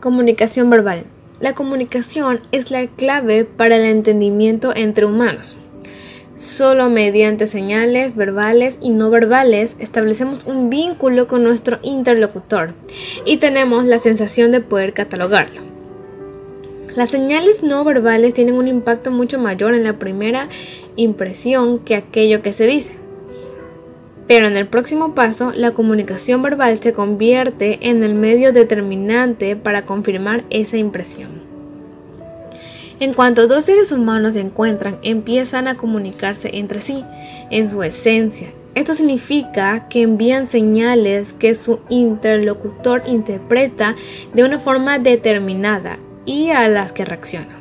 Comunicación verbal. La comunicación es la clave para el entendimiento entre humanos. Solo mediante señales verbales y no verbales establecemos un vínculo con nuestro interlocutor y tenemos la sensación de poder catalogarlo. Las señales no verbales tienen un impacto mucho mayor en la primera impresión que aquello que se dice. Pero en el próximo paso, la comunicación verbal se convierte en el medio determinante para confirmar esa impresión. En cuanto dos seres humanos se encuentran, empiezan a comunicarse entre sí, en su esencia. Esto significa que envían señales que su interlocutor interpreta de una forma determinada y a las que reacciona.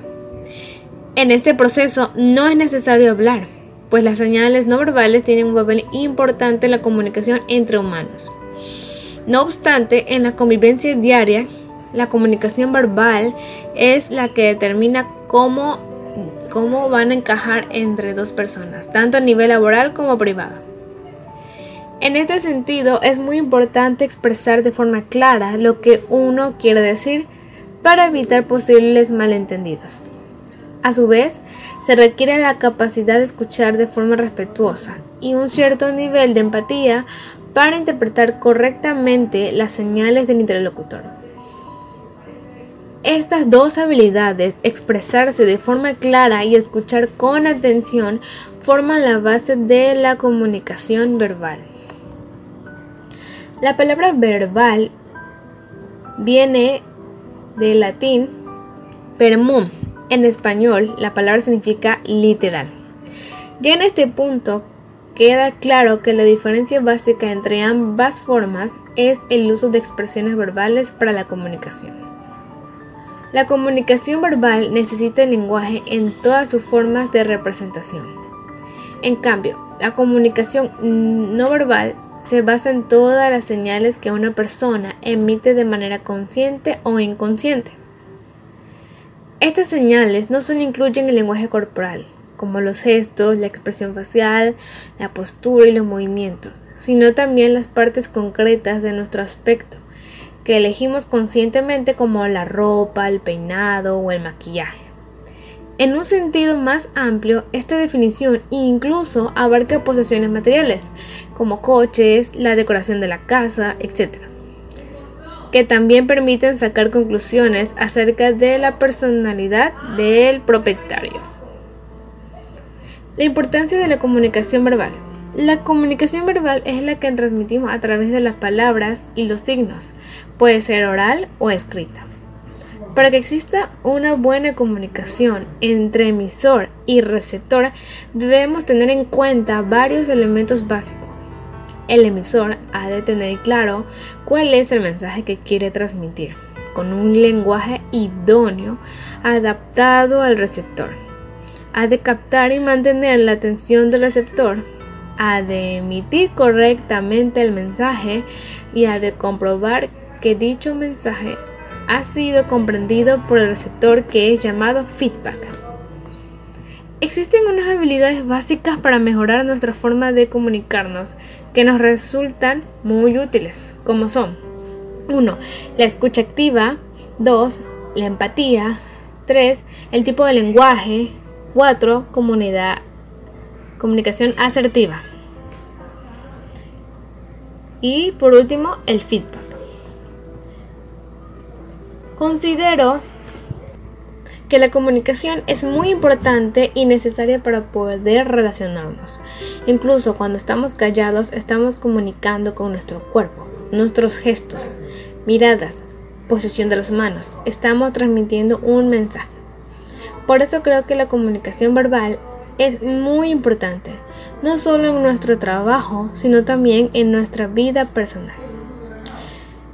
En este proceso no es necesario hablar, pues las señales no verbales tienen un papel importante en la comunicación entre humanos. No obstante, en la convivencia diaria, la comunicación verbal es la que determina cómo, cómo van a encajar entre dos personas, tanto a nivel laboral como privado. En este sentido, es muy importante expresar de forma clara lo que uno quiere decir para evitar posibles malentendidos. A su vez, se requiere la capacidad de escuchar de forma respetuosa y un cierto nivel de empatía para interpretar correctamente las señales del interlocutor. Estas dos habilidades, expresarse de forma clara y escuchar con atención, forman la base de la comunicación verbal. La palabra verbal viene del latín permum, en español, la palabra significa literal. Ya en este punto queda claro que la diferencia básica entre ambas formas es el uso de expresiones verbales para la comunicación. La comunicación verbal necesita el lenguaje en todas sus formas de representación. En cambio, la comunicación no verbal se basa en todas las señales que una persona emite de manera consciente o inconsciente. Estas señales no solo incluyen el lenguaje corporal, como los gestos, la expresión facial, la postura y los movimientos, sino también las partes concretas de nuestro aspecto, que elegimos conscientemente como la ropa, el peinado o el maquillaje. En un sentido más amplio, esta definición incluso abarca posesiones materiales, como coches, la decoración de la casa, etc que también permiten sacar conclusiones acerca de la personalidad del propietario. La importancia de la comunicación verbal. La comunicación verbal es la que transmitimos a través de las palabras y los signos. Puede ser oral o escrita. Para que exista una buena comunicación entre emisor y receptor, debemos tener en cuenta varios elementos básicos el emisor ha de tener claro cuál es el mensaje que quiere transmitir, con un lenguaje idóneo adaptado al receptor. Ha de captar y mantener la atención del receptor, ha de emitir correctamente el mensaje y ha de comprobar que dicho mensaje ha sido comprendido por el receptor que es llamado feedback. Existen unas habilidades básicas para mejorar nuestra forma de comunicarnos que nos resultan muy útiles, como son 1. La escucha activa, 2. La empatía, 3. El tipo de lenguaje, 4. Comunidad, comunicación asertiva. Y por último, el feedback. Considero que la comunicación es muy importante y necesaria para poder relacionarnos. Incluso cuando estamos callados estamos comunicando con nuestro cuerpo, nuestros gestos, miradas, posición de las manos. Estamos transmitiendo un mensaje. Por eso creo que la comunicación verbal es muy importante, no solo en nuestro trabajo, sino también en nuestra vida personal.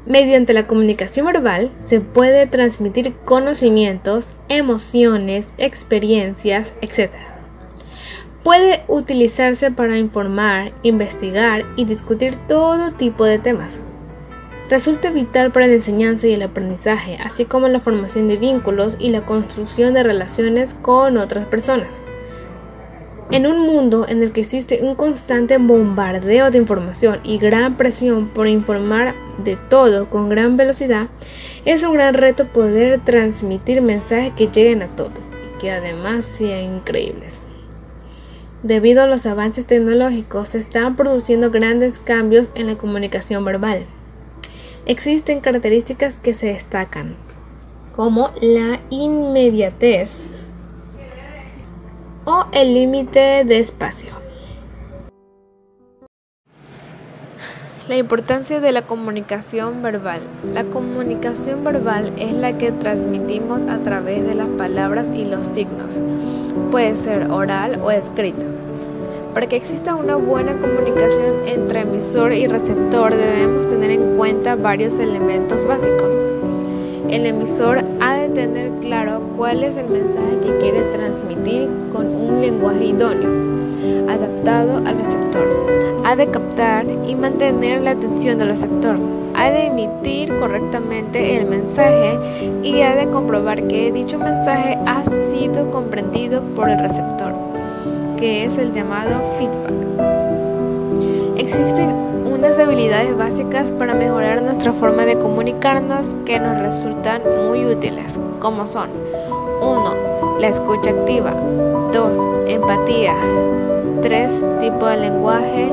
Mediante la comunicación verbal se puede transmitir conocimientos, emociones, experiencias, etc. Puede utilizarse para informar, investigar y discutir todo tipo de temas. Resulta vital para la enseñanza y el aprendizaje, así como la formación de vínculos y la construcción de relaciones con otras personas. En un mundo en el que existe un constante bombardeo de información y gran presión por informar de todo con gran velocidad, es un gran reto poder transmitir mensajes que lleguen a todos y que además sean increíbles. Debido a los avances tecnológicos, se están produciendo grandes cambios en la comunicación verbal. Existen características que se destacan, como la inmediatez, o el límite de espacio. La importancia de la comunicación verbal. La comunicación verbal es la que transmitimos a través de las palabras y los signos. Puede ser oral o escrita. Para que exista una buena comunicación entre emisor y receptor debemos tener en cuenta varios elementos básicos. El emisor ha de tener claro cuál es el mensaje que quiere transmitir con un lenguaje idóneo, adaptado al receptor. Ha de captar y mantener la atención del receptor. Ha de emitir correctamente el mensaje y ha de comprobar que dicho mensaje ha sido comprendido por el receptor, que es el llamado feedback. Existen unas habilidades básicas para mejorar nuestra forma de comunicarnos que nos resultan muy útiles, como son 1. La escucha activa 2. Empatía 3. Tipo de lenguaje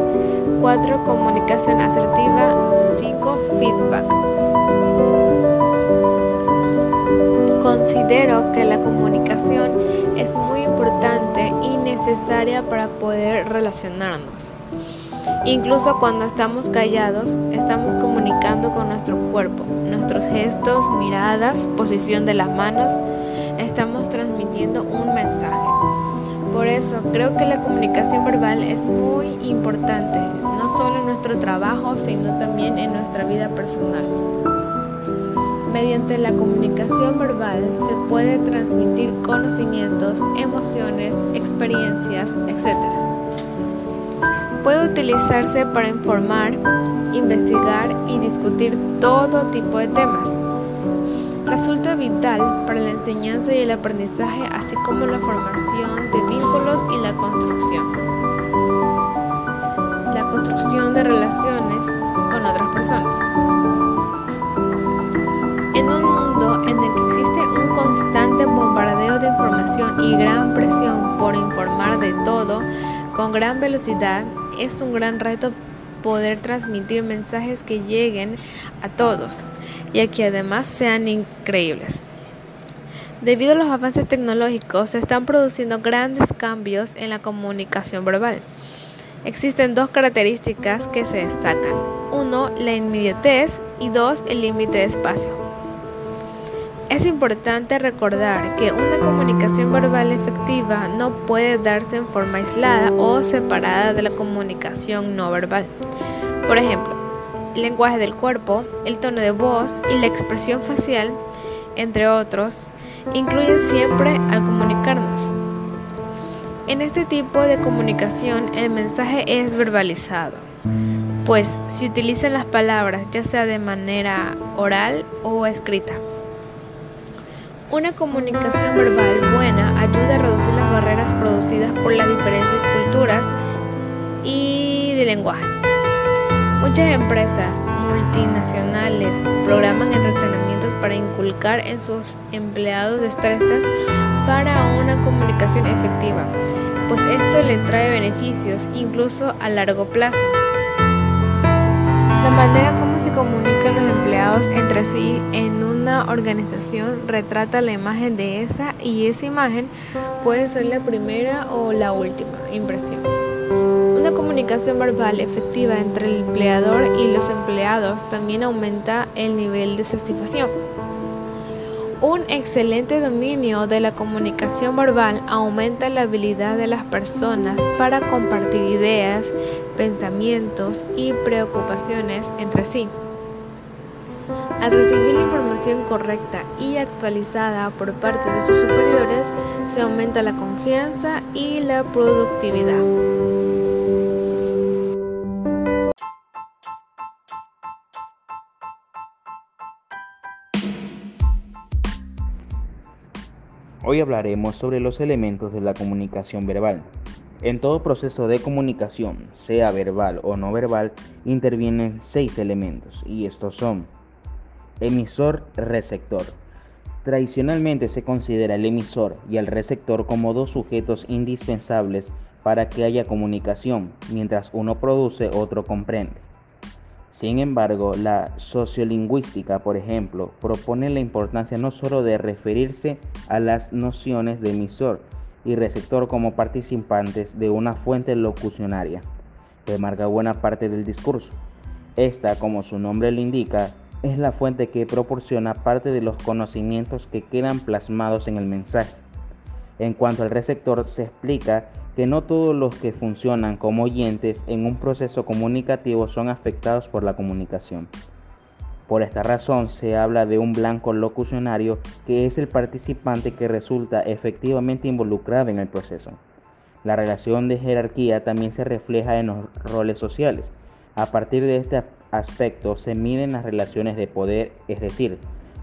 4. Comunicación asertiva 5. Feedback Considero que la comunicación es muy importante y necesaria para poder relacionarnos. Incluso cuando estamos callados, estamos comunicando con nuestro cuerpo, nuestros gestos, miradas, posición de las manos, Creo que la comunicación verbal es muy importante, no solo en nuestro trabajo, sino también en nuestra vida personal. Mediante la comunicación verbal se puede transmitir conocimientos, emociones, experiencias, etc puede utilizarse para informar, investigar y discutir todo tipo de temas. Resulta vital para la enseñanza y el aprendizaje, así como la formación de vínculos y la construcción. La construcción de relaciones con otras personas. En un mundo en el que existe un constante bombardeo de información y gran presión por informar de todo con gran velocidad, es un gran reto poder transmitir mensajes que lleguen a todos y que además sean increíbles. Debido a los avances tecnológicos se están produciendo grandes cambios en la comunicación verbal. Existen dos características que se destacan. Uno, la inmediatez y dos, el límite de espacio. Es importante recordar que una comunicación verbal efectiva no puede darse en forma aislada o separada de la comunicación no verbal. Por ejemplo, el lenguaje del cuerpo, el tono de voz y la expresión facial, entre otros, incluyen siempre al comunicarnos. En este tipo de comunicación el mensaje es verbalizado, pues se utilizan las palabras ya sea de manera oral o escrita. Una comunicación verbal buena ayuda a reducir las barreras producidas por las diferentes culturas y de lenguaje. Muchas empresas multinacionales programan entrenamientos para inculcar en sus empleados destrezas para una comunicación efectiva, pues esto le trae beneficios incluso a largo plazo. La manera como se comunican los empleados entre sí en una organización retrata la imagen de esa y esa imagen puede ser la primera o la última impresión. Una comunicación verbal efectiva entre el empleador y los empleados también aumenta el nivel de satisfacción. Un excelente dominio de la comunicación verbal aumenta la habilidad de las personas para compartir ideas, pensamientos y preocupaciones entre sí. Al recibir la información correcta y actualizada por parte de sus superiores, se aumenta la confianza y la productividad. Hoy hablaremos sobre los elementos de la comunicación verbal. En todo proceso de comunicación, sea verbal o no verbal, intervienen seis elementos y estos son emisor-receptor. Tradicionalmente se considera el emisor y el receptor como dos sujetos indispensables para que haya comunicación, mientras uno produce, otro comprende. Sin embargo, la sociolingüística, por ejemplo, propone la importancia no solo de referirse a las nociones de emisor, y receptor como participantes de una fuente locucionaria que marca buena parte del discurso. Esta, como su nombre lo indica, es la fuente que proporciona parte de los conocimientos que quedan plasmados en el mensaje. En cuanto al receptor, se explica que no todos los que funcionan como oyentes en un proceso comunicativo son afectados por la comunicación. Por esta razón se habla de un blanco locucionario que es el participante que resulta efectivamente involucrado en el proceso. La relación de jerarquía también se refleja en los roles sociales. A partir de este aspecto se miden las relaciones de poder, es decir,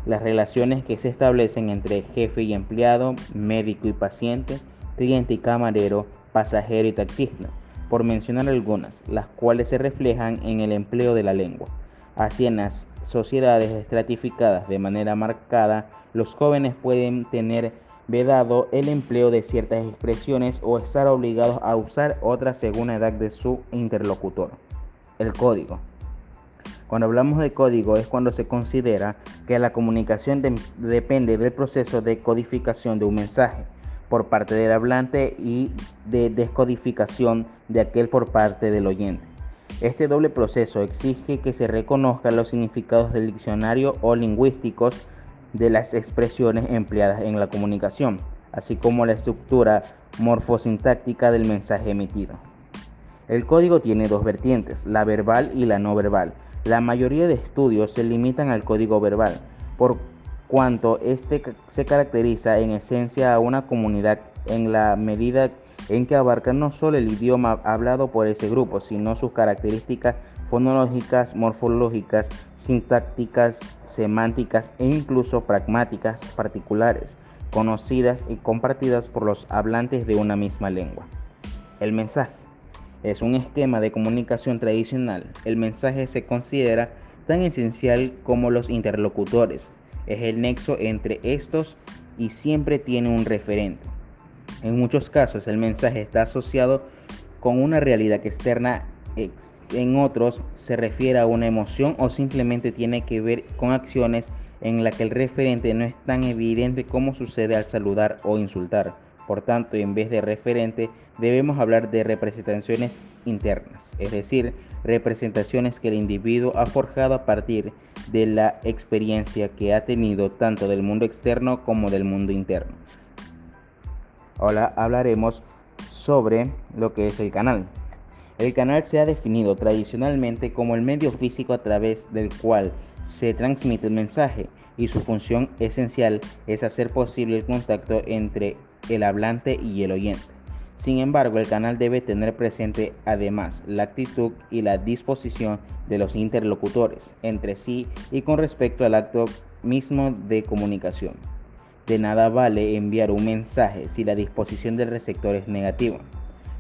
las relaciones que se establecen entre jefe y empleado, médico y paciente, cliente y camarero, pasajero y taxista, por mencionar algunas, las cuales se reflejan en el empleo de la lengua. Así en las sociedades estratificadas de manera marcada, los jóvenes pueden tener vedado el empleo de ciertas expresiones o estar obligados a usar otras según la edad de su interlocutor. El código. Cuando hablamos de código es cuando se considera que la comunicación depende del proceso de codificación de un mensaje por parte del hablante y de descodificación de aquel por parte del oyente. Este doble proceso exige que se reconozcan los significados del diccionario o lingüísticos de las expresiones empleadas en la comunicación, así como la estructura morfosintáctica del mensaje emitido. El código tiene dos vertientes, la verbal y la no verbal. La mayoría de estudios se limitan al código verbal, por cuanto este se caracteriza en esencia a una comunidad en la medida en que abarca no solo el idioma hablado por ese grupo, sino sus características fonológicas, morfológicas, sintácticas, semánticas e incluso pragmáticas particulares, conocidas y compartidas por los hablantes de una misma lengua. El mensaje es un esquema de comunicación tradicional. El mensaje se considera tan esencial como los interlocutores. Es el nexo entre estos y siempre tiene un referente. En muchos casos el mensaje está asociado con una realidad externa, en otros se refiere a una emoción o simplemente tiene que ver con acciones en las que el referente no es tan evidente como sucede al saludar o insultar. Por tanto, en vez de referente, debemos hablar de representaciones internas, es decir, representaciones que el individuo ha forjado a partir de la experiencia que ha tenido tanto del mundo externo como del mundo interno. Ahora hablaremos sobre lo que es el canal. El canal se ha definido tradicionalmente como el medio físico a través del cual se transmite el mensaje y su función esencial es hacer posible el contacto entre el hablante y el oyente. Sin embargo, el canal debe tener presente además la actitud y la disposición de los interlocutores entre sí y con respecto al acto mismo de comunicación. De nada vale enviar un mensaje si la disposición del receptor es negativa.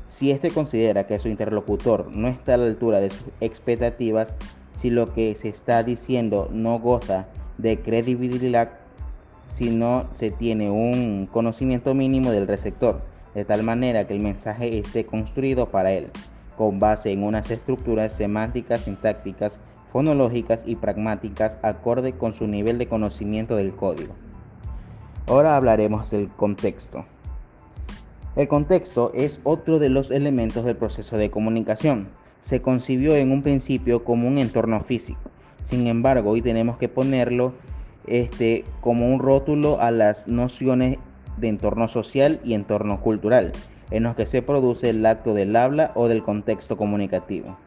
Si éste considera que su interlocutor no está a la altura de sus expectativas, si lo que se está diciendo no goza de credibilidad, si no se tiene un conocimiento mínimo del receptor, de tal manera que el mensaje esté construido para él, con base en unas estructuras semánticas, sintácticas, fonológicas y pragmáticas acorde con su nivel de conocimiento del código. Ahora hablaremos del contexto. El contexto es otro de los elementos del proceso de comunicación. Se concibió en un principio como un entorno físico. Sin embargo, hoy tenemos que ponerlo este, como un rótulo a las nociones de entorno social y entorno cultural, en los que se produce el acto del habla o del contexto comunicativo.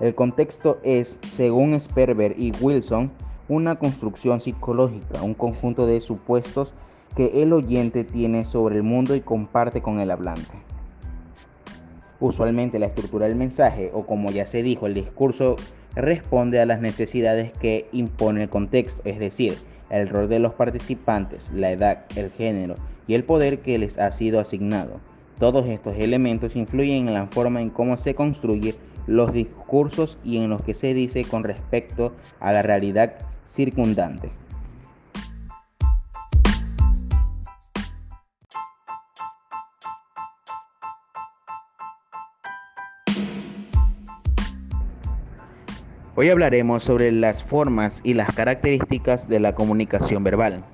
El contexto es, según Sperber y Wilson, una construcción psicológica, un conjunto de supuestos que el oyente tiene sobre el mundo y comparte con el hablante. Usualmente la estructura del mensaje, o como ya se dijo, el discurso responde a las necesidades que impone el contexto, es decir, el rol de los participantes, la edad, el género y el poder que les ha sido asignado. Todos estos elementos influyen en la forma en cómo se construyen los discursos y en lo que se dice con respecto a la realidad circundante. Hoy hablaremos sobre las formas y las características de la comunicación verbal.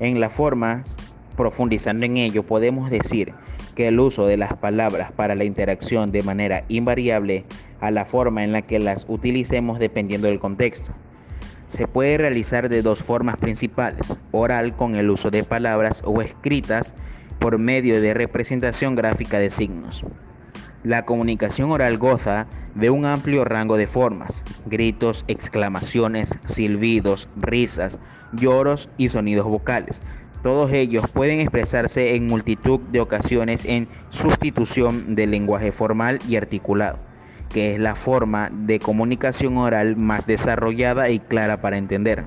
En las formas, profundizando en ello, podemos decir que el uso de las palabras para la interacción de manera invariable a la forma en la que las utilicemos dependiendo del contexto. Se puede realizar de dos formas principales, oral con el uso de palabras o escritas por medio de representación gráfica de signos. La comunicación oral goza de un amplio rango de formas, gritos, exclamaciones, silbidos, risas, lloros y sonidos vocales. Todos ellos pueden expresarse en multitud de ocasiones en sustitución del lenguaje formal y articulado, que es la forma de comunicación oral más desarrollada y clara para entender.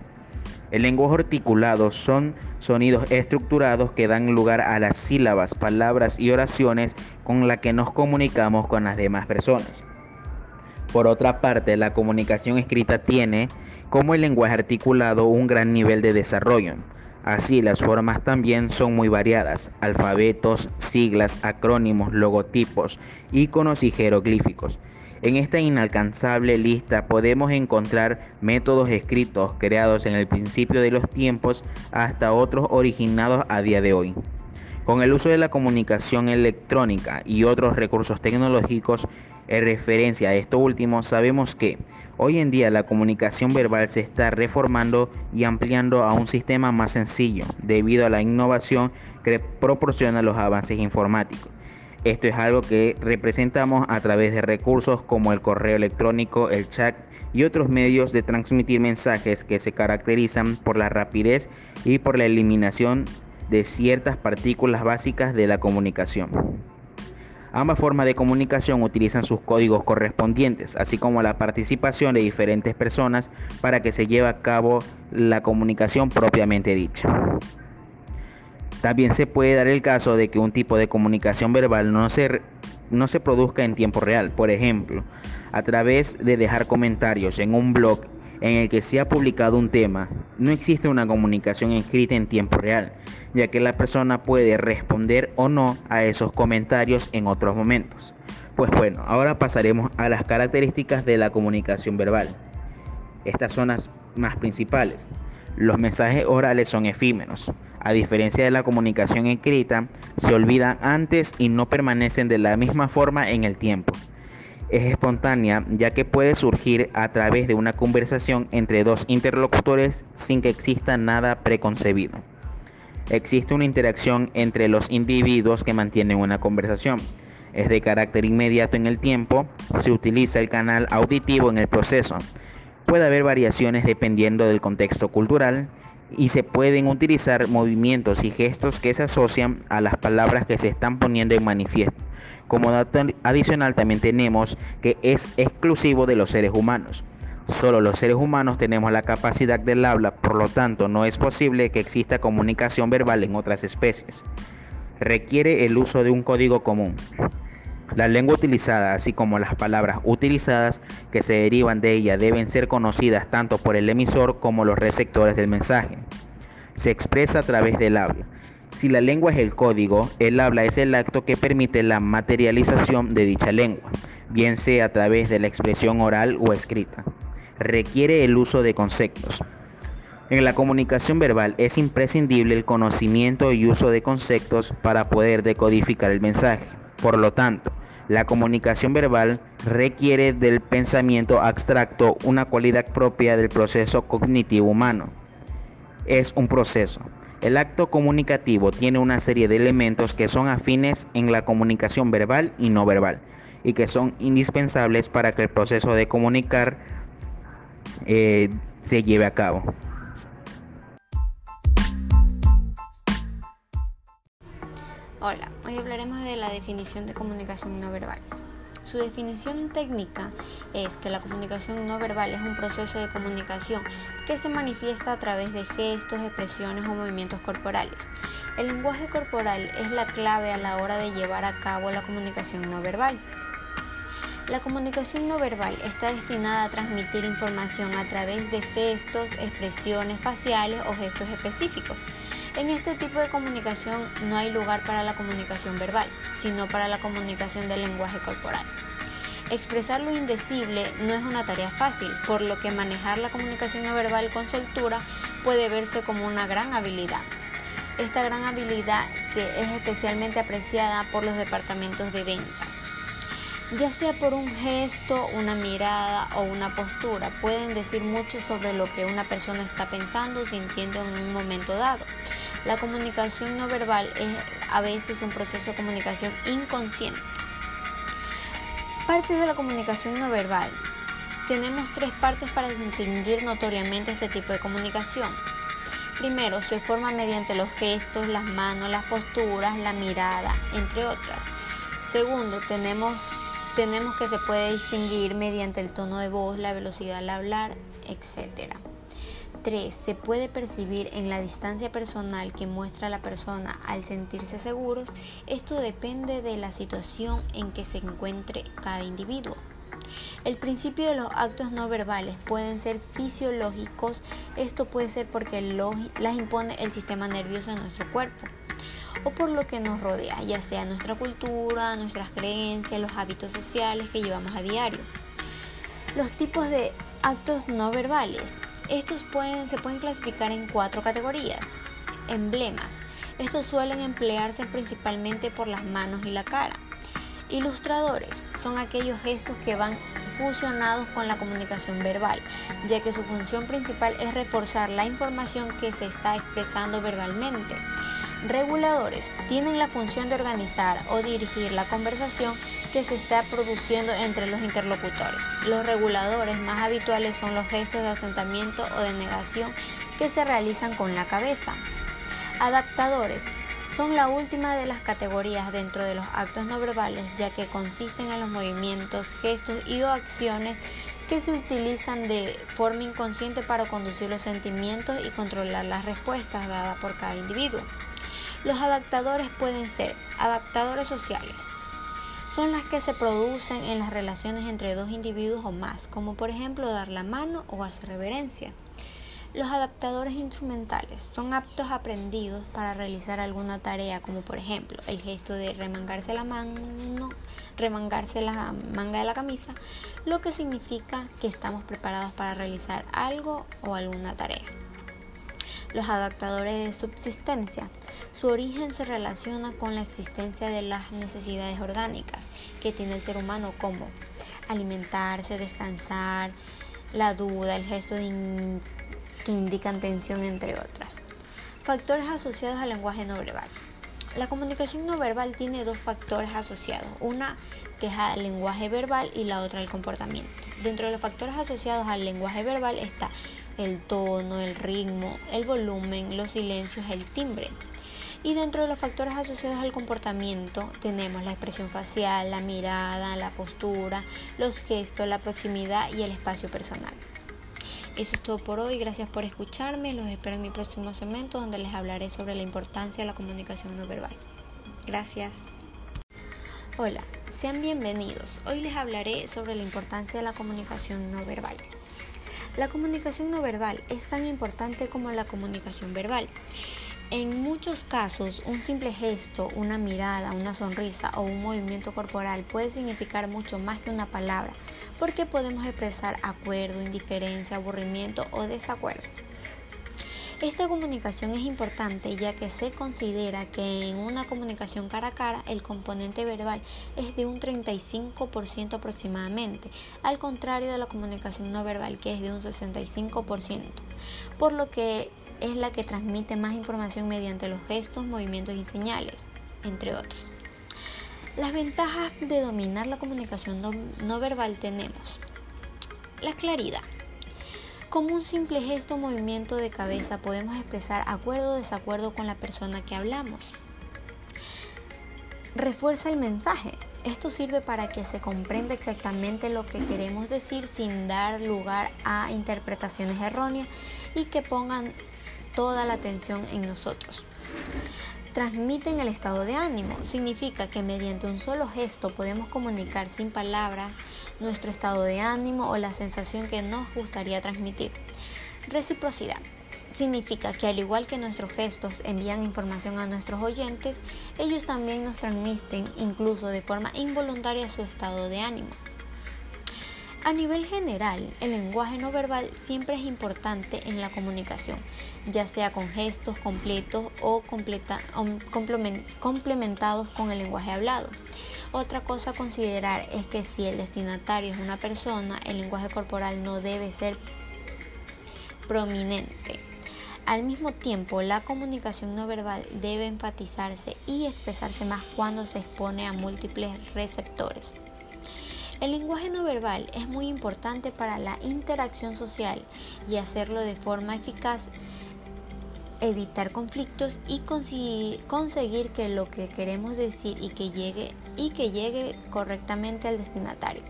El lenguaje articulado son sonidos estructurados que dan lugar a las sílabas, palabras y oraciones con las que nos comunicamos con las demás personas. Por otra parte, la comunicación escrita tiene, como el lenguaje articulado, un gran nivel de desarrollo. Así, las formas también son muy variadas, alfabetos, siglas, acrónimos, logotipos, iconos y jeroglíficos. En esta inalcanzable lista podemos encontrar métodos escritos creados en el principio de los tiempos hasta otros originados a día de hoy. Con el uso de la comunicación electrónica y otros recursos tecnológicos en referencia a esto último, sabemos que hoy en día la comunicación verbal se está reformando y ampliando a un sistema más sencillo debido a la innovación que proporciona los avances informáticos. Esto es algo que representamos a través de recursos como el correo electrónico, el chat y otros medios de transmitir mensajes que se caracterizan por la rapidez y por la eliminación de ciertas partículas básicas de la comunicación. Ambas formas de comunicación utilizan sus códigos correspondientes, así como la participación de diferentes personas para que se lleve a cabo la comunicación propiamente dicha. También se puede dar el caso de que un tipo de comunicación verbal no se, no se produzca en tiempo real. Por ejemplo, a través de dejar comentarios en un blog en el que se ha publicado un tema, no existe una comunicación escrita en tiempo real, ya que la persona puede responder o no a esos comentarios en otros momentos. Pues bueno, ahora pasaremos a las características de la comunicación verbal. Estas son las más principales. Los mensajes orales son efímeros. A diferencia de la comunicación escrita, se olvidan antes y no permanecen de la misma forma en el tiempo. Es espontánea ya que puede surgir a través de una conversación entre dos interlocutores sin que exista nada preconcebido. Existe una interacción entre los individuos que mantienen una conversación. Es de carácter inmediato en el tiempo, se utiliza el canal auditivo en el proceso Puede haber variaciones dependiendo del contexto cultural y se pueden utilizar movimientos y gestos que se asocian a las palabras que se están poniendo en manifiesto. Como dato adicional también tenemos que es exclusivo de los seres humanos. Solo los seres humanos tenemos la capacidad del habla, por lo tanto no es posible que exista comunicación verbal en otras especies. Requiere el uso de un código común. La lengua utilizada, así como las palabras utilizadas que se derivan de ella, deben ser conocidas tanto por el emisor como los receptores del mensaje. Se expresa a través del habla. Si la lengua es el código, el habla es el acto que permite la materialización de dicha lengua, bien sea a través de la expresión oral o escrita. Requiere el uso de conceptos. En la comunicación verbal es imprescindible el conocimiento y uso de conceptos para poder decodificar el mensaje. Por lo tanto, la comunicación verbal requiere del pensamiento abstracto una cualidad propia del proceso cognitivo humano. Es un proceso. El acto comunicativo tiene una serie de elementos que son afines en la comunicación verbal y no verbal y que son indispensables para que el proceso de comunicar eh, se lleve a cabo. Hola, hoy hablaremos de la definición de comunicación no verbal. Su definición técnica es que la comunicación no verbal es un proceso de comunicación que se manifiesta a través de gestos, expresiones o movimientos corporales. El lenguaje corporal es la clave a la hora de llevar a cabo la comunicación no verbal. La comunicación no verbal está destinada a transmitir información a través de gestos, expresiones faciales o gestos específicos. En este tipo de comunicación no hay lugar para la comunicación verbal, sino para la comunicación del lenguaje corporal. Expresar lo indecible no es una tarea fácil, por lo que manejar la comunicación no verbal con soltura puede verse como una gran habilidad. Esta gran habilidad que es especialmente apreciada por los departamentos de ventas ya sea por un gesto, una mirada o una postura, pueden decir mucho sobre lo que una persona está pensando o sintiendo en un momento dado. La comunicación no verbal es a veces un proceso de comunicación inconsciente. Partes de la comunicación no verbal. Tenemos tres partes para distinguir notoriamente este tipo de comunicación. Primero, se forma mediante los gestos, las manos, las posturas, la mirada, entre otras. Segundo, tenemos tenemos que se puede distinguir mediante el tono de voz, la velocidad al hablar, etc. 3. Se puede percibir en la distancia personal que muestra la persona al sentirse seguros. Esto depende de la situación en que se encuentre cada individuo. El principio de los actos no verbales pueden ser fisiológicos. Esto puede ser porque las impone el sistema nervioso de nuestro cuerpo o por lo que nos rodea, ya sea nuestra cultura, nuestras creencias, los hábitos sociales que llevamos a diario. Los tipos de actos no verbales. Estos se pueden clasificar en cuatro categorías. Emblemas. Estos suelen emplearse principalmente por las manos y la cara. Ilustradores son aquellos gestos que van fusionados con la comunicación verbal, ya que su función principal es reforzar la información que se está expresando verbalmente. Reguladores tienen la función de organizar o dirigir la conversación que se está produciendo entre los interlocutores. Los reguladores más habituales son los gestos de asentamiento o de negación que se realizan con la cabeza. Adaptadores son la última de las categorías dentro de los actos no verbales ya que consisten en los movimientos, gestos y o acciones que se utilizan de forma inconsciente para conducir los sentimientos y controlar las respuestas dadas por cada individuo. Los adaptadores pueden ser adaptadores sociales. Son las que se producen en las relaciones entre dos individuos o más, como por ejemplo dar la mano o hacer reverencia. Los adaptadores instrumentales son aptos aprendidos para realizar alguna tarea, como por ejemplo el gesto de remangarse la mano, remangarse la manga de la camisa, lo que significa que estamos preparados para realizar algo o alguna tarea. Los adaptadores de subsistencia su origen se relaciona con la existencia de las necesidades orgánicas que tiene el ser humano como alimentarse, descansar, la duda, el gesto que indican tensión, entre otras. Factores asociados al lenguaje no verbal. La comunicación no verbal tiene dos factores asociados, una que es al lenguaje verbal y la otra al comportamiento. Dentro de los factores asociados al lenguaje verbal está el tono, el ritmo, el volumen, los silencios, el timbre. Y dentro de los factores asociados al comportamiento tenemos la expresión facial, la mirada, la postura, los gestos, la proximidad y el espacio personal. Eso es todo por hoy, gracias por escucharme, los espero en mi próximo segmento donde les hablaré sobre la importancia de la comunicación no verbal. Gracias. Hola, sean bienvenidos. Hoy les hablaré sobre la importancia de la comunicación no verbal. La comunicación no verbal es tan importante como la comunicación verbal. En muchos casos, un simple gesto, una mirada, una sonrisa o un movimiento corporal puede significar mucho más que una palabra, porque podemos expresar acuerdo, indiferencia, aburrimiento o desacuerdo. Esta comunicación es importante ya que se considera que en una comunicación cara a cara el componente verbal es de un 35% aproximadamente, al contrario de la comunicación no verbal que es de un 65%, por lo que es la que transmite más información mediante los gestos, movimientos y señales, entre otros. Las ventajas de dominar la comunicación no, verbal tenemos la claridad. Como un simple gesto o movimiento de cabeza podemos expresar acuerdo o desacuerdo con la persona que hablamos. Refuerza el mensaje. Esto sirve para que se comprenda exactamente lo que queremos decir sin dar lugar a interpretaciones erróneas y que pongan toda la atención en nosotros. Transmiten el estado de ánimo. Significa que mediante un solo gesto podemos comunicar sin palabras nuestro estado de ánimo o la sensación que nos gustaría transmitir. Reciprocidad significa que al igual que nuestros gestos envían información a nuestros oyentes, ellos también nos transmiten, incluso de forma involuntaria, su estado de ánimo. A nivel general, el lenguaje no verbal siempre es importante en la comunicación, ya sea con gestos completos o complementados con el lenguaje hablado. Otra cosa a considerar es que si el destinatario es una persona, el lenguaje corporal no debe ser prominente. Al mismo tiempo, la comunicación no verbal debe enfatizarse y expresarse más cuando se expone a múltiples receptores. El lenguaje no verbal es muy importante para la interacción social y hacerlo de forma eficaz evitar conflictos y conseguir que lo que queremos decir y que llegue y que llegue correctamente al destinatario.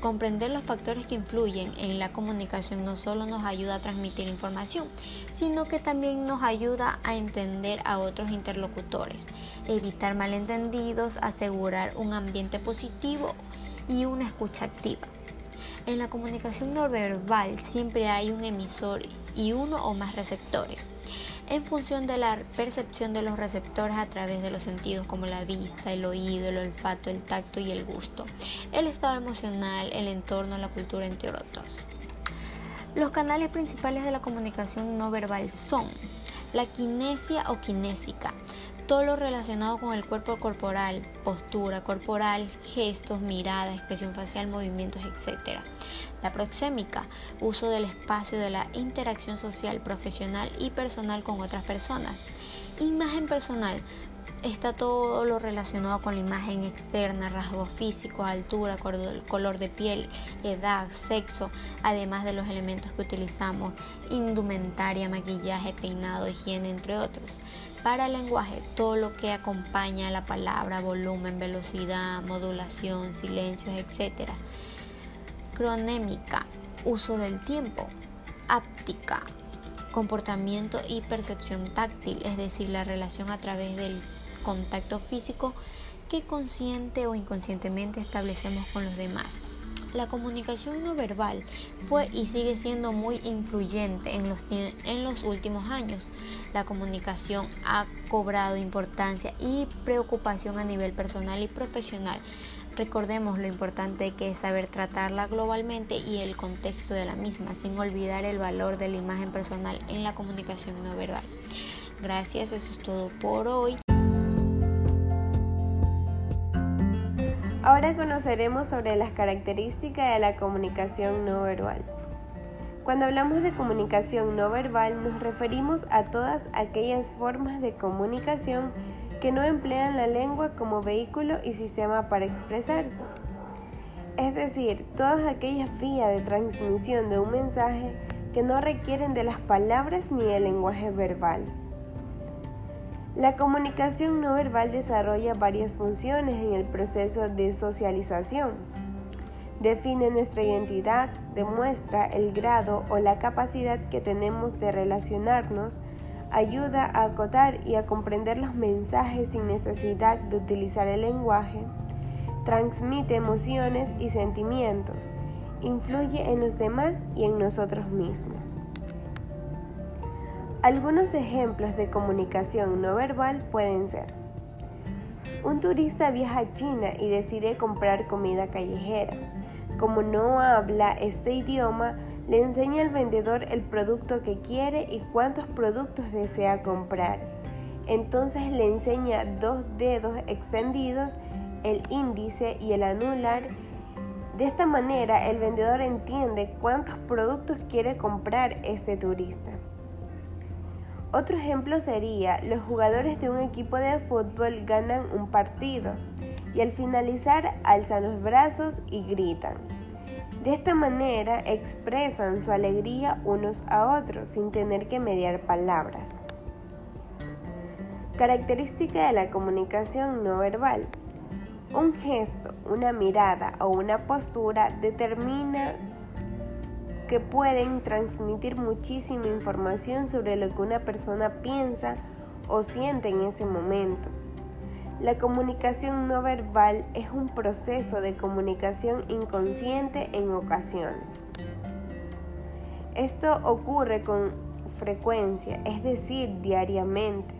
Comprender los factores que influyen en la comunicación no solo nos ayuda a transmitir información, sino que también nos ayuda a entender a otros interlocutores, evitar malentendidos, asegurar un ambiente positivo y una escucha activa. En la comunicación no verbal siempre hay un emisor y uno o más receptores en función de la percepción de los receptores a través de los sentidos como la vista, el oído, el olfato, el tacto y el gusto, el estado emocional, el entorno, la cultura, entre otros. Los canales principales de la comunicación no verbal son la kinesia o kinésica, todo lo relacionado con el cuerpo corporal, postura corporal, gestos, mirada, expresión facial, movimientos, etc. La proxémica, uso del espacio de la interacción social, profesional y personal con otras personas. Imagen personal, está todo lo relacionado con la imagen externa, rasgos físicos, altura, color de piel, edad, sexo, además de los elementos que utilizamos, indumentaria, maquillaje, peinado, higiene, entre otros. Para el lenguaje, todo lo que acompaña a la palabra, volumen, velocidad, modulación, silencios, etc. Cronémica, uso del tiempo. Áptica, comportamiento y percepción táctil, es decir, la relación a través del contacto físico que consciente o inconscientemente establecemos con los demás. La comunicación no verbal fue y sigue siendo muy influyente en los, en los últimos años. La comunicación ha cobrado importancia y preocupación a nivel personal y profesional. Recordemos lo importante que es saber tratarla globalmente y el contexto de la misma, sin olvidar el valor de la imagen personal en la comunicación no verbal. Gracias, eso es todo por hoy. Ahora conoceremos sobre las características de la comunicación no verbal. Cuando hablamos de comunicación no verbal nos referimos a todas aquellas formas de comunicación que no emplean la lengua como vehículo y sistema para expresarse. Es decir, todas aquellas vías de transmisión de un mensaje que no requieren de las palabras ni el lenguaje verbal. La comunicación no verbal desarrolla varias funciones en el proceso de socialización. Define nuestra identidad, demuestra el grado o la capacidad que tenemos de relacionarnos, ayuda a acotar y a comprender los mensajes sin necesidad de utilizar el lenguaje, transmite emociones y sentimientos, influye en los demás y en nosotros mismos. Algunos ejemplos de comunicación no verbal pueden ser un turista viaja a China y decide comprar comida callejera. Como no habla este idioma, le enseña al vendedor el producto que quiere y cuántos productos desea comprar. Entonces le enseña dos dedos extendidos, el índice y el anular. De esta manera el vendedor entiende cuántos productos quiere comprar este turista. Otro ejemplo sería, los jugadores de un equipo de fútbol ganan un partido y al finalizar alzan los brazos y gritan. De esta manera expresan su alegría unos a otros sin tener que mediar palabras. Característica de la comunicación no verbal. Un gesto, una mirada o una postura determina que pueden transmitir muchísima información sobre lo que una persona piensa o siente en ese momento. La comunicación no verbal es un proceso de comunicación inconsciente en ocasiones. Esto ocurre con frecuencia, es decir, diariamente.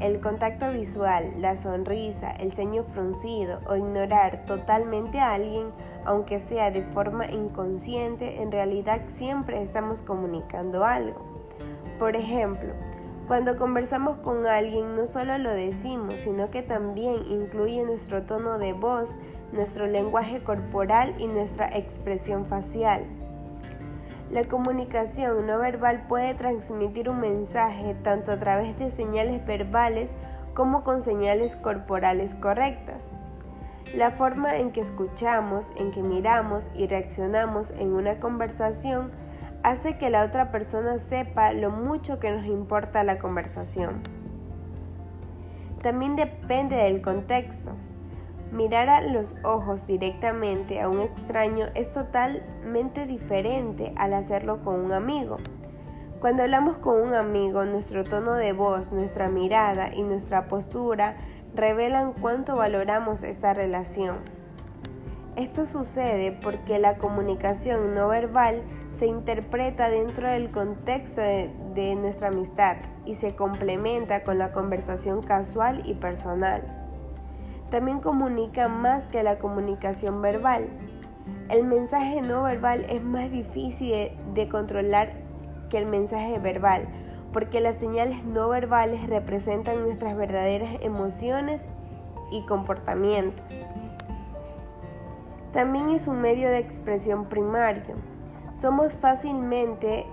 El contacto visual, la sonrisa, el ceño fruncido o ignorar totalmente a alguien, aunque sea de forma inconsciente, en realidad siempre estamos comunicando algo. Por ejemplo, cuando conversamos con alguien no solo lo decimos, sino que también incluye nuestro tono de voz, nuestro lenguaje corporal y nuestra expresión facial. La comunicación no verbal puede transmitir un mensaje tanto a través de señales verbales como con señales corporales correctas. La forma en que escuchamos, en que miramos y reaccionamos en una conversación hace que la otra persona sepa lo mucho que nos importa la conversación. También depende del contexto. Mirar a los ojos directamente a un extraño es totalmente diferente al hacerlo con un amigo. Cuando hablamos con un amigo, nuestro tono de voz, nuestra mirada y nuestra postura revelan cuánto valoramos esta relación. Esto sucede porque la comunicación no verbal se interpreta dentro del contexto de, nuestra amistad y se complementa con la conversación casual y personal. También comunica más que la comunicación verbal. El mensaje no verbal es más difícil de controlar que el mensaje verbal, porque las señales no verbales representan nuestras verdaderas emociones y comportamientos. También es un medio de expresión primario. Somos fácilmente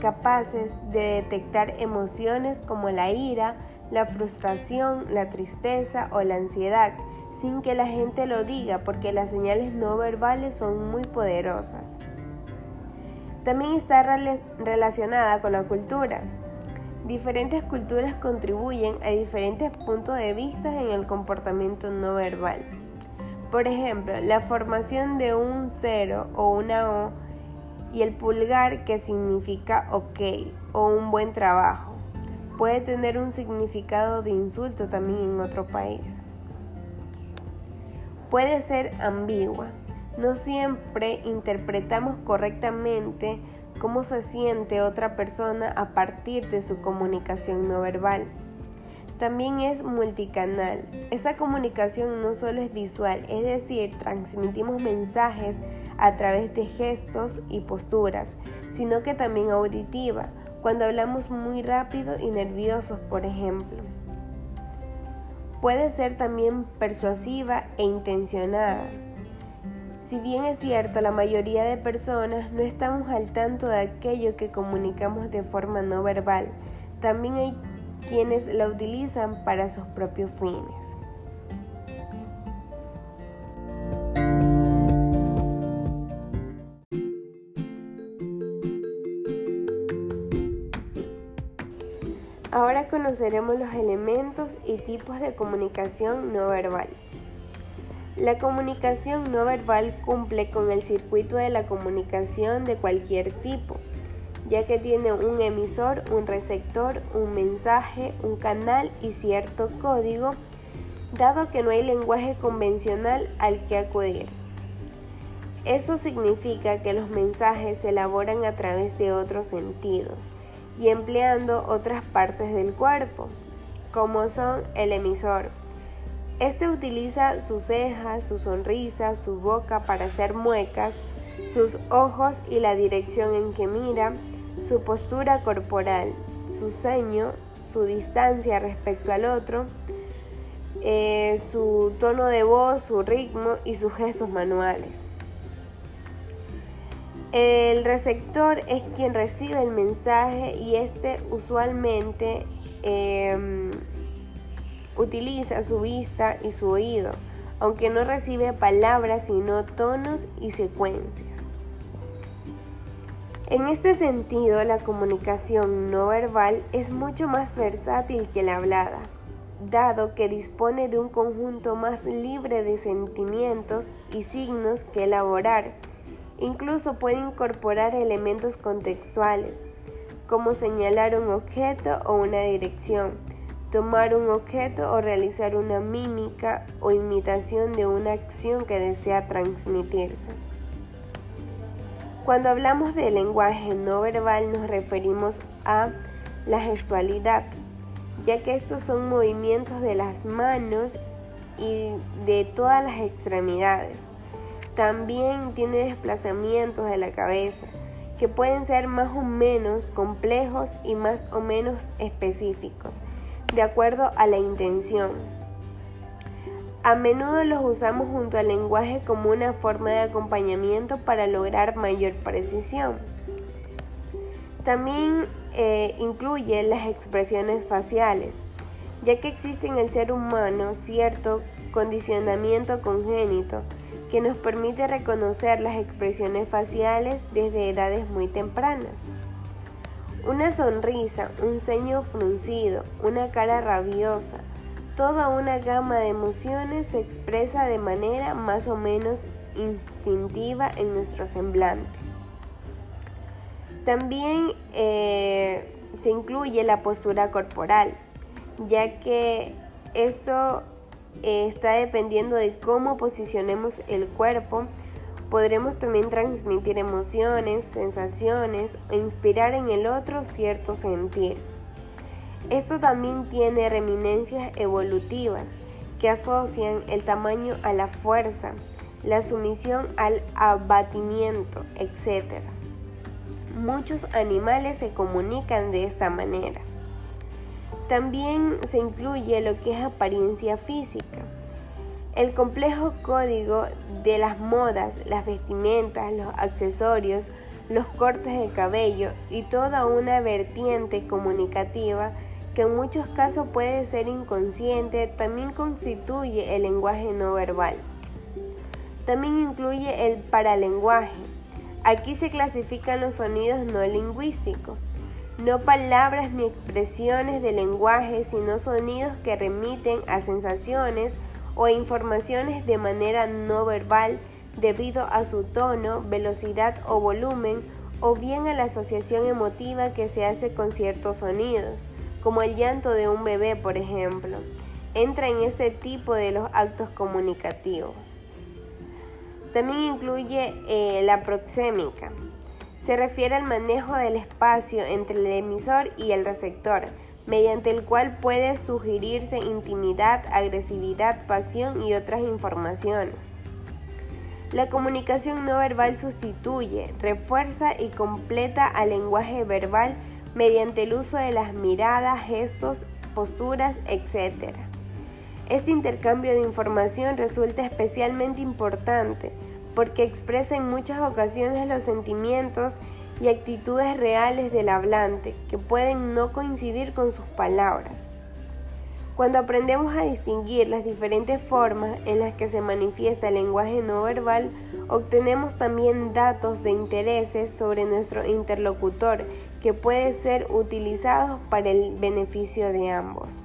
capaces de detectar emociones como la ira, la frustración, la tristeza o la ansiedad sin que la gente lo diga porque las señales no verbales son muy poderosas. También está relacionada con la cultura. Diferentes culturas contribuyen a diferentes puntos de vista en el comportamiento no verbal. Por ejemplo, la formación de un cero o una O y el pulgar que significa ok o un buen trabajo. Puede tener un significado de insulto también en otro país. Puede ser ambigua. No siempre interpretamos correctamente cómo se siente otra persona a partir de su comunicación no verbal. También es multicanal. Esa comunicación no solo es visual, es decir, transmitimos mensajes a través de gestos y posturas, sino que también auditiva, cuando hablamos muy rápido y nerviosos, por ejemplo. Puede ser también persuasiva e intencionada. Si bien es cierto, la mayoría de personas no estamos al tanto de aquello que comunicamos de forma no verbal, también hay quienes la utilizan para sus propios fines. Ahora conoceremos los elementos y tipos de comunicación no verbal. La comunicación no verbal cumple con el circuito de la comunicación de cualquier tipo, ya que tiene un emisor, un receptor, un mensaje, un canal y cierto código, dado que no hay lenguaje convencional al que acudir. Eso significa que los mensajes se elaboran a través de otros sentidos y empleando otras partes del cuerpo, como son el emisor. Este utiliza sus cejas, su sonrisa, su boca para hacer muecas, sus ojos y la dirección en que mira, su postura corporal, su ceño, su distancia respecto al otro, eh, su tono de voz, su ritmo y sus gestos manuales. El receptor es quien recibe el mensaje y este usualmente em, utiliza su vista y su oído, aunque no recibe palabras sino tonos y secuencias. En este sentido, la comunicación no verbal es mucho más versátil que la hablada. dado que dispone de un conjunto más libre de sentimientos y signos que elaborar. Incluso puede incorporar elementos contextuales, como señalar un objeto o una dirección, tomar un objeto o realizar una mímica o imitación de una acción que desea transmitirse. Cuando hablamos de lenguaje no verbal nos referimos a la gestualidad, ya que estos son movimientos de las manos y de todas las extremidades. También tiene desplazamientos de la cabeza, que pueden ser más o menos complejos y más o menos específicos, de acuerdo a la intención. A menudo los usamos junto al lenguaje como una forma de acompañamiento para lograr mayor precisión. También eh, incluye las expresiones faciales, ya que existe en el ser humano cierto condicionamiento congénito que nos permite reconocer las expresiones faciales desde edades muy tempranas. Una sonrisa, un ceño fruncido, una cara rabiosa, toda una gama de emociones se expresa de manera más o menos instintiva en nuestro semblante. También eh, se incluye la postura corporal, ya que esto eh, está dependiendo de cómo posicionemos el cuerpo. Podremos también transmitir emociones, sensaciones o inspirar en el otro cierto sentir. Esto también tiene reminencias evolutivas que asocian el tamaño a la fuerza, la sumisión al abatimiento, etc. Muchos animales se comunican de esta manera. También se incluye lo que es apariencia física. El complejo código de las modas, las vestimentas, los accesorios, los cortes de cabello y toda una vertiente comunicativa que en muchos casos puede ser inconsciente, también constituye el lenguaje no verbal. También incluye el paralenguaje, Aquí se clasifican los sonidos no lingüísticos, no palabras ni expresiones de lenguaje, sino sonidos que remiten a sensaciones o informaciones de manera no verbal debido a su tono, velocidad o volumen, o bien a la asociación emotiva que se hace con ciertos sonidos, como el llanto de un bebé, por ejemplo. Entra en este tipo de los actos comunicativos. También incluye eh, la proxémica. Se refiere al manejo del espacio entre el emisor y el receptor, mediante el cual puede sugerirse intimidad, agresividad, pasión y otras informaciones. La comunicación no verbal sustituye, refuerza y completa al lenguaje verbal mediante el uso de las miradas, gestos, posturas, etc. Este intercambio de información resulta especialmente importante porque expresa en muchas ocasiones los sentimientos y actitudes reales del hablante que pueden no coincidir con sus palabras. Cuando aprendemos a distinguir las diferentes formas en las que se manifiesta el lenguaje no verbal, obtenemos también datos de intereses sobre nuestro interlocutor que pueden ser utilizados para el beneficio de ambos.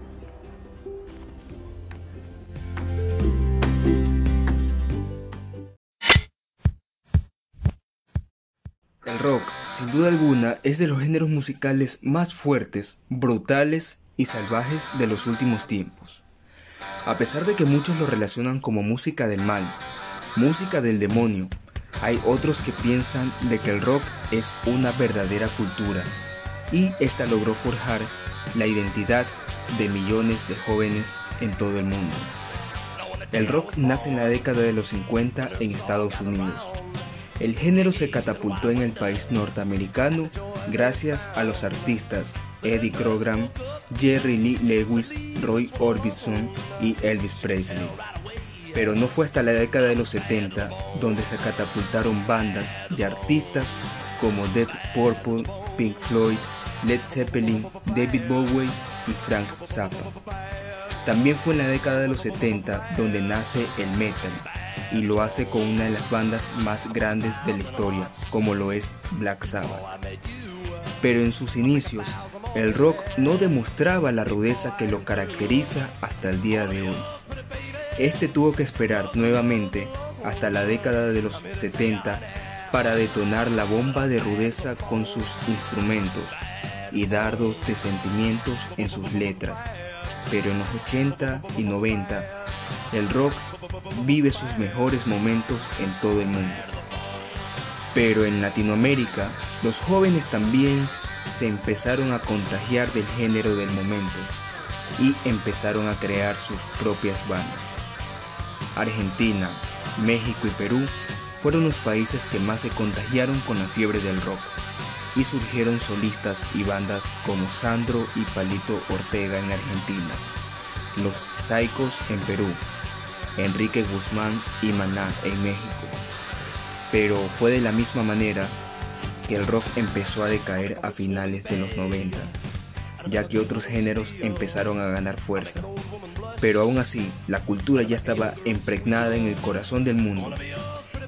El rock, sin duda alguna, es de los géneros musicales más fuertes, brutales y salvajes de los últimos tiempos. A pesar de que muchos lo relacionan como música del mal, música del demonio, hay otros que piensan de que el rock es una verdadera cultura y esta logró forjar la identidad de millones de jóvenes en todo el mundo. El rock nace en la década de los 50 en Estados Unidos el género se catapultó en el país norteamericano gracias a los artistas Eddie Krogram, Jerry Lee Lewis, Roy Orbison y Elvis Presley. Pero no fue hasta la década de los 70 donde se catapultaron bandas y artistas como Deep Purple, Pink Floyd, Led Zeppelin, David Bowie y Frank Zappa. También fue en la década de los 70 donde nace el metal, y lo hace con una de las bandas más grandes de la historia, como lo es Black Sabbath. Pero en sus inicios, el rock no demostraba la rudeza que lo caracteriza hasta el día de hoy. Este tuvo que esperar nuevamente hasta la década de los 70 para detonar la bomba de rudeza con sus instrumentos y dardos de sentimientos en sus letras. Pero en los 80 y 90, el rock vive sus mejores momentos en todo el mundo. Pero en Latinoamérica, los jóvenes también se empezaron a contagiar del género del momento y empezaron a crear sus propias bandas. Argentina, México y Perú fueron los países que más se contagiaron con la fiebre del rock y surgieron solistas y bandas como Sandro y Palito Ortega en Argentina, Los Saicos en Perú, Enrique Guzmán y Maná en México. Pero fue de la misma manera que el rock empezó a decaer a finales de los 90, ya que otros géneros empezaron a ganar fuerza. Pero aún así, la cultura ya estaba impregnada en el corazón del mundo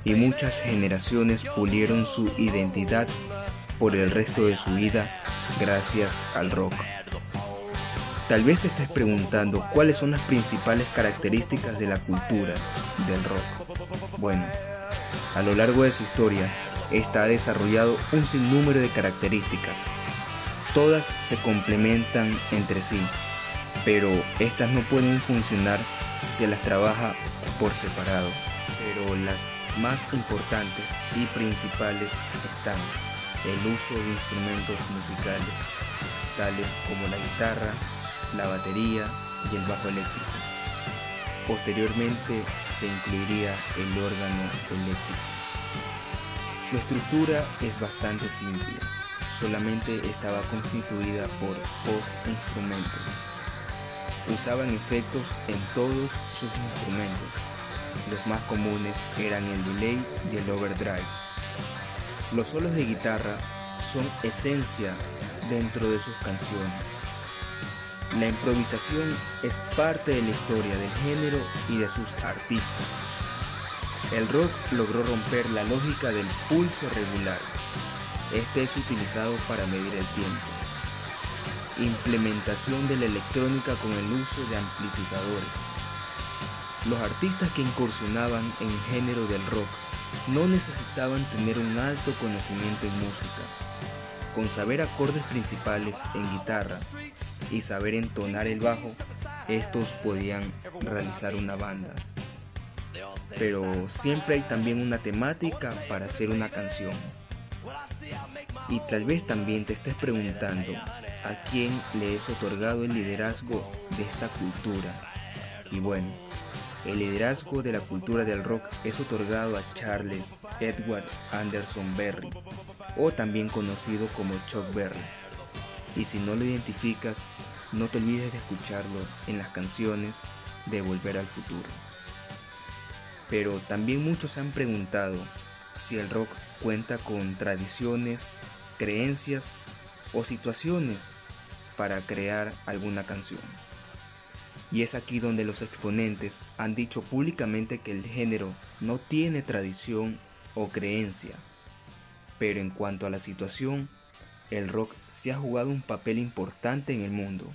y muchas generaciones pulieron su identidad por el resto de su vida gracias al rock. Tal vez te estés preguntando cuáles son las principales características de la cultura del rock. Bueno, a lo largo de su historia, esta ha desarrollado un sinnúmero de características. Todas se complementan entre sí, pero estas no pueden funcionar si se las trabaja por separado. Pero las más importantes y principales están el uso de instrumentos musicales, tales como la guitarra, la batería y el bajo eléctrico. Posteriormente se incluiría el órgano eléctrico. Su estructura es bastante simple, solamente estaba constituida por voz e instrumento. Usaban efectos en todos sus instrumentos. Los más comunes eran el delay y el overdrive. Los solos de guitarra son esencia dentro de sus canciones. La improvisación es parte de la historia del género y de sus artistas. El rock logró romper la lógica del pulso regular. Este es utilizado para medir el tiempo. Implementación de la electrónica con el uso de amplificadores. Los artistas que incursionaban en el género del rock no necesitaban tener un alto conocimiento en música. Con saber acordes principales en guitarra y saber entonar el bajo, estos podían realizar una banda. Pero siempre hay también una temática para hacer una canción. Y tal vez también te estés preguntando a quién le es otorgado el liderazgo de esta cultura. Y bueno, el liderazgo de la cultura del rock es otorgado a Charles Edward Anderson Berry, o también conocido como Chuck Berry. Y si no lo identificas, no te olvides de escucharlo en las canciones de Volver al Futuro. Pero también muchos han preguntado si el rock cuenta con tradiciones, creencias o situaciones para crear alguna canción. Y es aquí donde los exponentes han dicho públicamente que el género no tiene tradición o creencia. Pero en cuanto a la situación, el rock se ha jugado un papel importante en el mundo,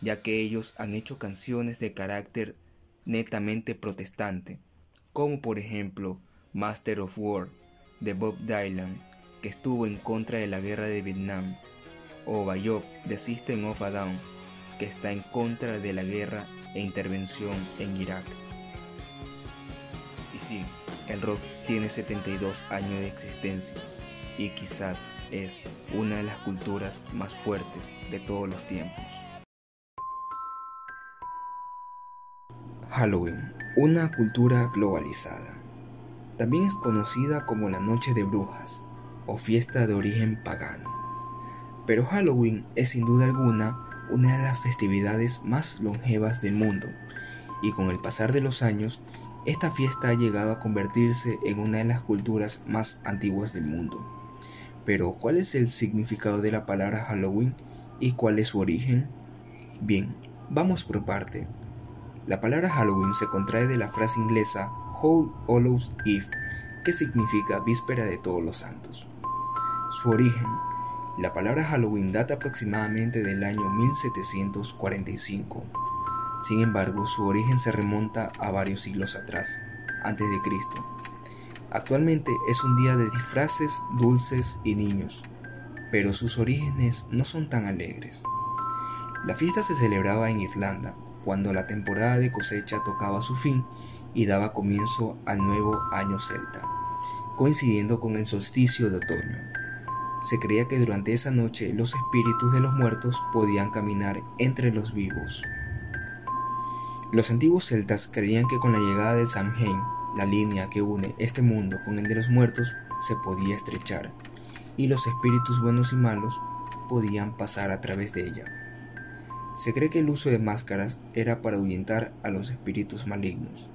ya que ellos han hecho canciones de carácter netamente protestante, como por ejemplo Master of War de Bob Dylan, que estuvo en contra de la guerra de Vietnam, o Bayop de System of a Down, que está en contra de la guerra e intervención en Irak. Y sí, el rock tiene 72 años de existencia y quizás es una de las culturas más fuertes de todos los tiempos. Halloween, una cultura globalizada. También es conocida como la Noche de Brujas o fiesta de origen pagano. Pero Halloween es sin duda alguna una de las festividades más longevas del mundo, y con el pasar de los años, esta fiesta ha llegado a convertirse en una de las culturas más antiguas del mundo. Pero, ¿cuál es el significado de la palabra Halloween y cuál es su origen? Bien, vamos por parte. La palabra Halloween se contrae de la frase inglesa All Hallows Eve, que significa víspera de todos los santos. Su origen La palabra Halloween data aproximadamente del año 1745. Sin embargo, su origen se remonta a varios siglos atrás, antes de Cristo. Actualmente es un día de disfraces, dulces y niños, pero sus orígenes no son tan alegres. La fiesta se celebraba en Irlanda, cuando la temporada de cosecha tocaba su fin y daba comienzo al nuevo año celta, coincidiendo con el solsticio de otoño. Se creía que durante esa noche los espíritus de los muertos podían caminar entre los vivos. Los antiguos celtas creían que con la llegada del Samhain, la línea que une este mundo con el de los muertos se podía estrechar, y los espíritus buenos y malos podían pasar a través de ella. Se cree que el uso de máscaras era para ahuyentar a los espíritus malignos.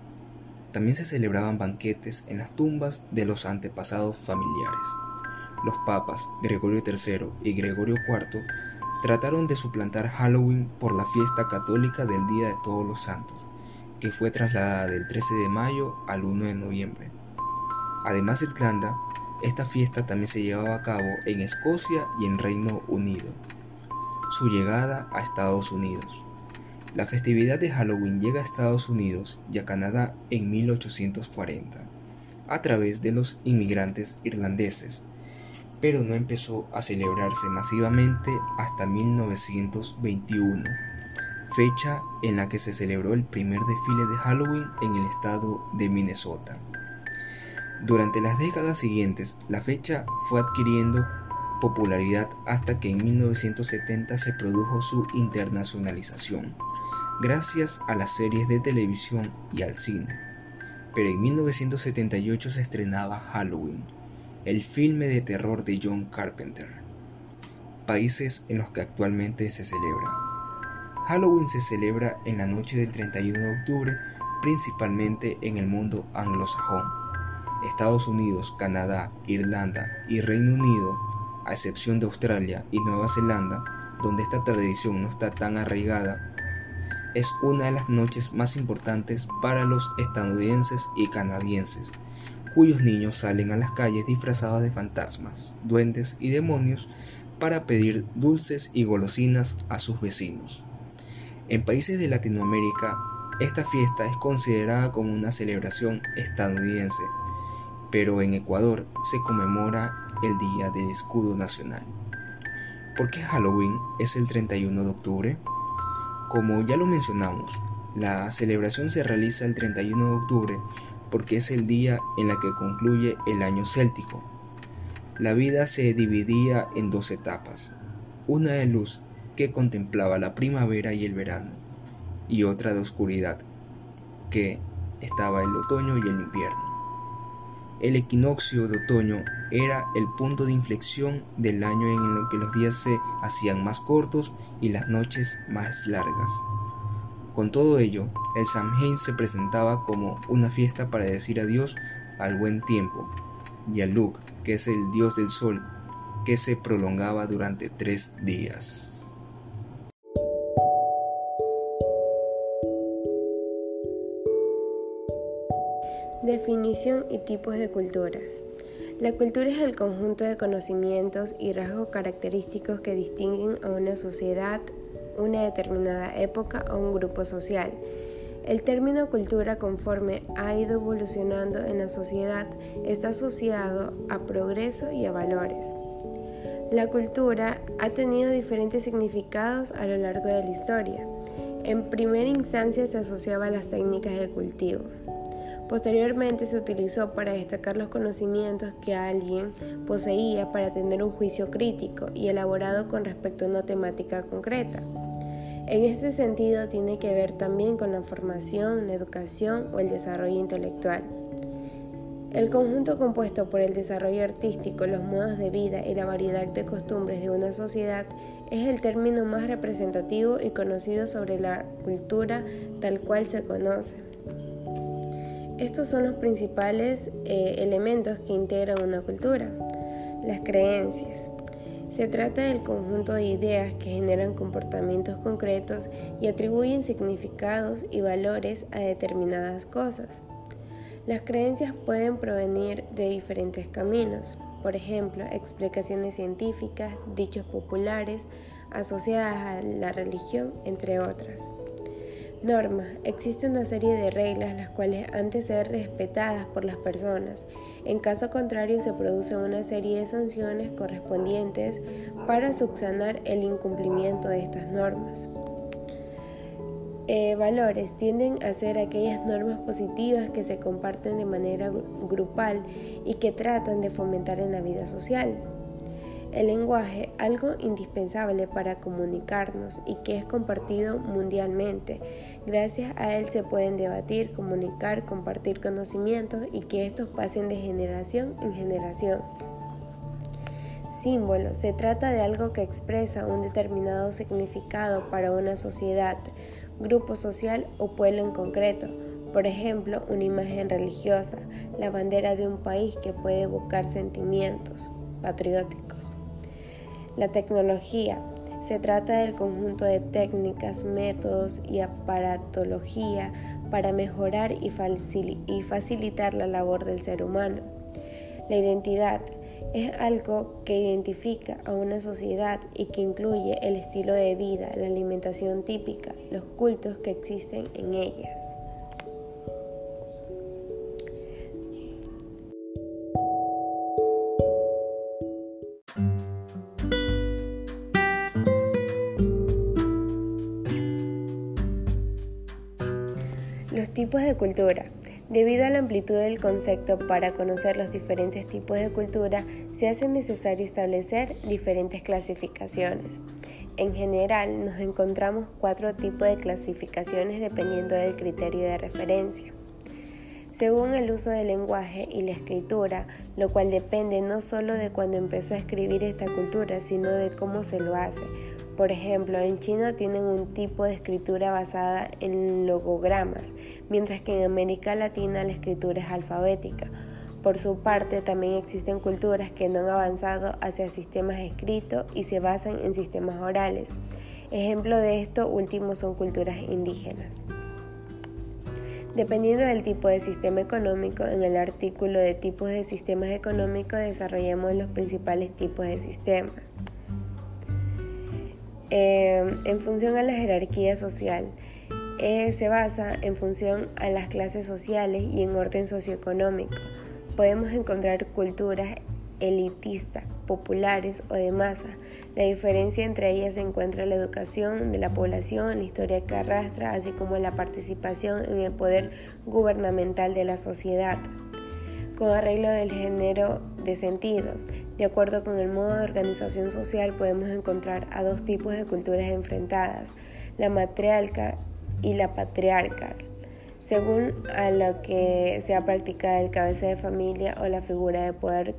También se celebraban banquetes en las tumbas de los antepasados familiares. Los papas Gregorio III y Gregorio IV trataron de suplantar Halloween por la fiesta católica del Día de Todos los Santos, que fue trasladada del 13 de mayo al 1 de noviembre. Además de Irlanda, esta fiesta también se llevaba a cabo en Escocia y en Reino Unido. Su llegada a Estados Unidos. La festividad de Halloween llega a Estados Unidos y a Canadá en 1840, a través de los inmigrantes irlandeses, pero no empezó a celebrarse masivamente hasta 1921, fecha en la que se celebró el primer desfile de Halloween en el estado de Minnesota. Durante las décadas siguientes, la fecha fue adquiriendo popularidad hasta que en 1970 se produjo su internacionalización, gracias a las series de televisión y al cine. Pero en 1978 se estrenaba Halloween, el filme de terror de John Carpenter, países en los que actualmente se celebra. Halloween se celebra en la noche del 31 de octubre, principalmente en el mundo anglosajón Estados Unidos, Canadá, Irlanda y Reino Unido, a excepción de Australia y Nueva Zelanda, donde esta tradición no está tan arraigada, es una de las noches más importantes para los estadounidenses y canadienses, cuyos niños salen a las calles disfrazados de fantasmas, duendes y demonios para pedir dulces y golosinas a sus vecinos. En países de Latinoamérica, esta fiesta es considerada como una celebración estadounidense pero en Ecuador se conmemora el Día del Escudo Nacional. ¿Por qué Halloween es el 31 de octubre? Como ya lo mencionamos, la celebración se realiza el 31 de octubre porque es el día en la que concluye el año céltico. La vida se dividía en dos etapas, una de luz que contemplaba la primavera y el verano, y otra de oscuridad, que estaba el otoño y el invierno. El equinoccio de otoño era el punto de inflexión del año en el que los días se hacían más cortos y las noches más largas. Con todo ello, el Samhain se presentaba como una fiesta para decir adiós al buen tiempo y a Luke, que es el dios del sol, que se prolongaba durante tres días. Definición y tipos de culturas. La cultura es el conjunto de conocimientos y rasgos característicos que distinguen a una sociedad, una determinada época o un grupo social. El término cultura conforme ha ido evolucionando en la sociedad está asociado a progreso y a valores. La cultura ha tenido diferentes significados a lo largo de la historia. En primera instancia se asociaba a las técnicas de cultivo. Posteriormente se utilizó para destacar los conocimientos que alguien poseía para tener un juicio crítico y elaborado con respecto a una temática concreta. En este sentido tiene que ver también con la formación, la educación o el desarrollo intelectual. El conjunto compuesto por el desarrollo artístico, los modos de vida y la variedad de costumbres de una sociedad es el término más representativo y conocido sobre la cultura tal cual se conoce. Estos son los principales eh, elementos que integran una cultura. Las creencias. Se trata del conjunto de ideas que generan comportamientos concretos y atribuyen significados y valores a determinadas cosas. Las creencias pueden provenir de diferentes caminos. por ejemplo, explicaciones científicas, dichos populares, asociadas a la religión, entre otras. Norma. Existe una serie de reglas las cuales han de ser respetadas por las personas. En caso contrario se produce una serie de sanciones correspondientes para subsanar el incumplimiento de estas normas. Eh, valores tienden a ser aquellas normas positivas que se comparten de manera grupal y que tratan de fomentar en la vida social. El lenguaje, algo indispensable para comunicarnos y que es compartido mundialmente. Gracias a él se pueden debatir, comunicar, compartir conocimientos y que estos pasen de generación en generación. Símbolo. Se trata de algo que expresa un determinado significado para una sociedad, grupo social o pueblo en concreto. Por ejemplo, una imagen religiosa, la bandera de un país que puede evocar sentimientos patrióticos. La tecnología. Se trata del conjunto de técnicas, métodos y aparatología para mejorar y, facilitar la labor del ser humano. La identidad es algo que identifica a una sociedad y que incluye el estilo de vida, la alimentación típica, los cultos que existen en ellas. Los tipos de cultura. Debido a la amplitud del concepto para conocer los diferentes tipos de cultura, se hace necesario establecer diferentes clasificaciones. En general, nos encontramos cuatro tipos de clasificaciones dependiendo del criterio de referencia. Según el uso del lenguaje y la escritura, lo cual depende no solo de cuando empezó a escribir esta cultura, sino de cómo se lo hace, por ejemplo, en China tienen un tipo de escritura basada en logogramas, mientras que en América Latina la escritura es alfabética. Por su parte, también existen culturas que no han avanzado hacia sistemas escritos y se basan en sistemas orales. Ejemplo de esto último son culturas indígenas. Dependiendo del tipo de sistema económico, en el artículo de tipos de sistemas económicos desarrollamos los principales tipos de sistemas. Eh, en función a la jerarquía social. Eh, se basa en función a las clases sociales y en orden socioeconómico. Podemos encontrar culturas elitistas, populares o de masa. La diferencia entre ellas se encuentra en la educación de la población, la historia que arrastra, así como la participación en el poder gubernamental de la sociedad. Con arreglo del género de sentido, de acuerdo con el modo de organización social podemos encontrar a dos tipos de culturas enfrentadas, la matriarca y la patriarcal, según a lo que sea practicada el cabeza de familia o la figura de poder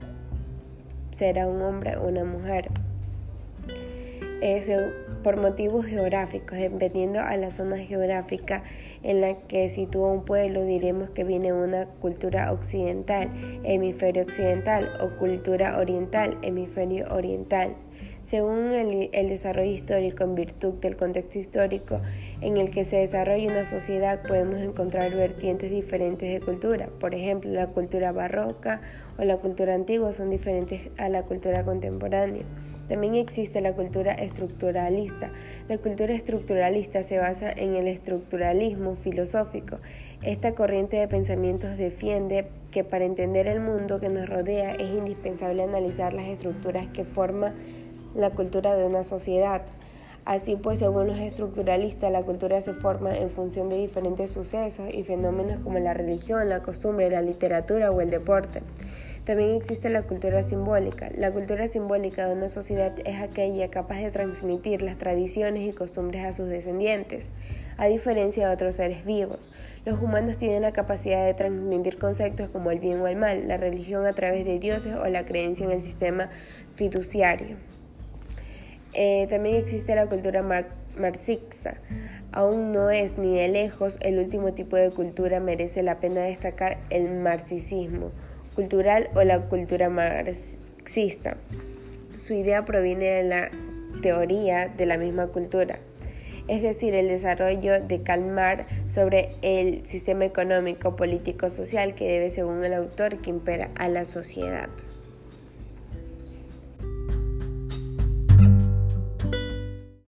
será un hombre o una mujer. Por motivos geográficos, dependiendo a la zona geográfica en la que sitúa un pueblo, diremos que viene una cultura occidental, hemisferio occidental, o cultura oriental, hemisferio oriental. Según el, el, desarrollo histórico, en virtud del contexto histórico en el que se desarrolla una sociedad, podemos encontrar vertientes diferentes de cultura. Por ejemplo, la cultura barroca o la cultura antigua son diferentes a la cultura contemporánea. También existe la cultura estructuralista. La cultura estructuralista se basa en el estructuralismo filosófico. Esta corriente de pensamientos defiende que para entender el mundo que nos rodea es indispensable analizar las estructuras que forman la cultura de una sociedad. Así pues, según los estructuralistas, la cultura se forma en función de diferentes sucesos y fenómenos como la religión, la costumbre, la literatura o el deporte. También existe la cultura simbólica. La cultura simbólica de una sociedad es aquella capaz de transmitir las tradiciones y costumbres a sus descendientes, a diferencia de otros seres vivos. Los humanos tienen la capacidad de transmitir conceptos como el bien o el mal, la religión a través de dioses o la creencia en el sistema fiduciario. Eh, también existe la cultura marxista. Aún no es ni de lejos el último tipo de cultura, merece la pena destacar el marxismo cultural o la cultura marxista. Su idea proviene de la teoría de la misma cultura, es decir, el desarrollo de calmar sobre el sistema económico, político, social que debe, según el autor, que impera a la sociedad.